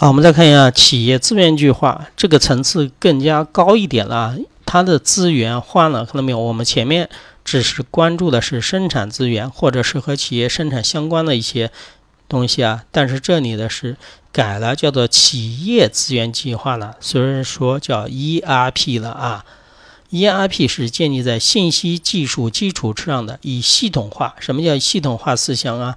好，我们再看一下企业资源计划这个层次更加高一点了，它的资源换了，看到没有？我们前面只是关注的是生产资源，或者是和企业生产相关的一些东西啊，但是这里的是改了，叫做企业资源计划了，虽然说叫 ERP 了啊，ERP 是建立在信息技术基础之上的，以系统化。什么叫系统化思想啊？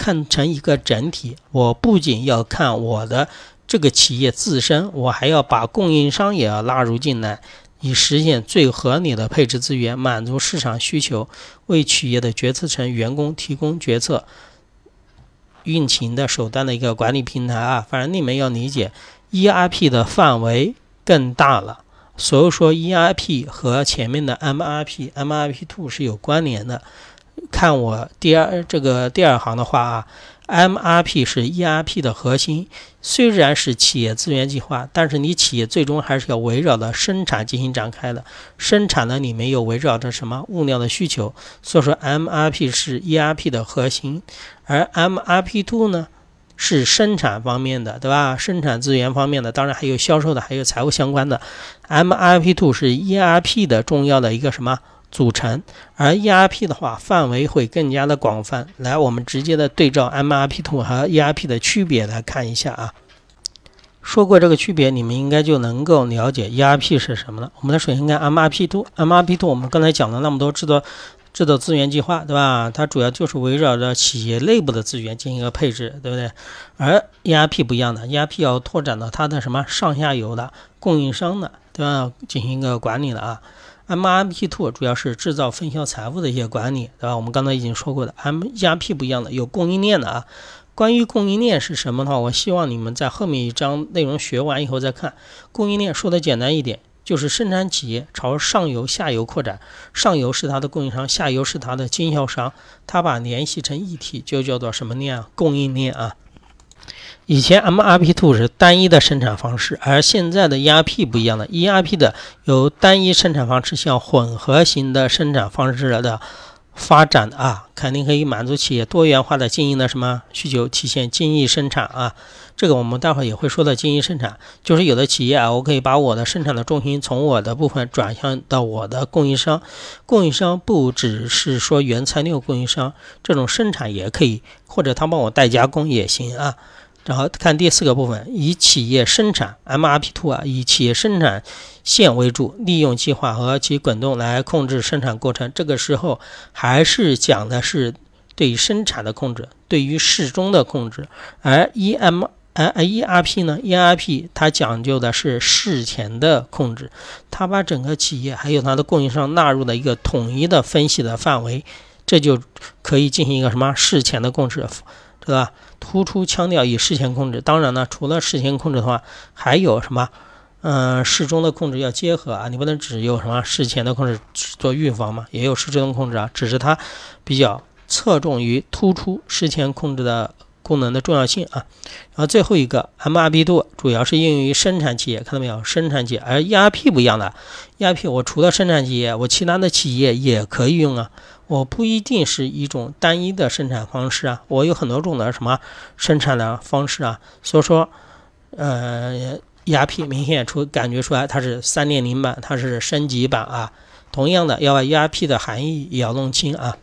看成一个整体，我不仅要看我的这个企业自身，我还要把供应商也要拉入进来，以实现最合理的配置资源，满足市场需求，为企业的决策层员工提供决策运行的手段的一个管理平台啊。反正你们要理解，ERP 的范围更大了，所以说 ERP 和前面的 MRP、MRP Two 是有关联的。看我第二这个第二行的话啊，MRP 是 ERP 的核心，虽然是企业资源计划，但是你企业最终还是要围绕着生产进行展开的。生产呢，里面又围绕着什么物料的需求，所以说 MRP 是 ERP 的核心，而 MRP Two 呢是生产方面的，对吧？生产资源方面的，当然还有销售的，还有财务相关的。MRP Two 是 ERP 的重要的一个什么？组成，而 ERP 的话范围会更加的广泛。来，我们直接的对照 MRP 图和 ERP 的区别来看一下啊。说过这个区别，你们应该就能够了解 ERP 是什么了。我们来首先看 MRP 图，MRP 图我们刚才讲了那么多制作制作资源计划，对吧？它主要就是围绕着企业内部的资源进行一个配置，对不对？而 ERP 不一样的，ERP 要拓展到它的什么上下游的供应商的，对吧？进行一个管理了啊。MRP Two 主要是制造分销财务的一些管理，对吧？我们刚才已经说过的，MRP 不一样的，有供应链的啊。关于供应链是什么的话，我希望你们在后面一章内容学完以后再看。供应链说的简单一点，就是生产企业朝上游、下游扩展，上游是它的供应商，下游是它的经销商，它把联系成一体，就叫做什么链啊？供应链啊。以前 MRP Two 是单一的生产方式，而现在的 ERP 不一样了。ERP 的由单一生产方式向混合型的生产方式的发展啊，肯定可以满足企业多元化的经营的什么需求，体现精益生产啊。这个我们待会儿也会说到精益生产，就是有的企业啊，我可以把我的生产的重心从我的部分转向到我的供应商，供应商不只是说原材料供应商，这种生产也可以，或者他帮我代加工也行啊。然后看第四个部分，以企业生产 MRP Two 啊，以企业生产线为主，利用计划和其滚动来控制生产过程。这个时候还是讲的是对生产的控制，对于事中的控制。而 EM 呃 ERP 呢，ERP 它讲究的是事前的控制，它把整个企业还有它的供应商纳入了一个统一的分析的范围，这就可以进行一个什么事前的控制。对吧？突出强调与事前控制。当然呢，除了事前控制的话，还有什么？嗯，事中的控制要结合啊。你不能只有什么事前的控制做预防嘛？也有事中的控制啊。只是它比较侧重于突出事前控制的功能的重要性啊。然后最后一个 MRP 度主要是应用于生产企业，看到没有？生产企业，而 ERP 不一样的，ERP 我除了生产企业，我其他的企业也可以用啊。我不一定是一种单一的生产方式啊，我有很多种的什么生产的方式啊，所以说，呃，ERP 明显出感觉出来它是三点零版，它是升级版啊。同样的，要把 ERP 的含义也要弄清啊。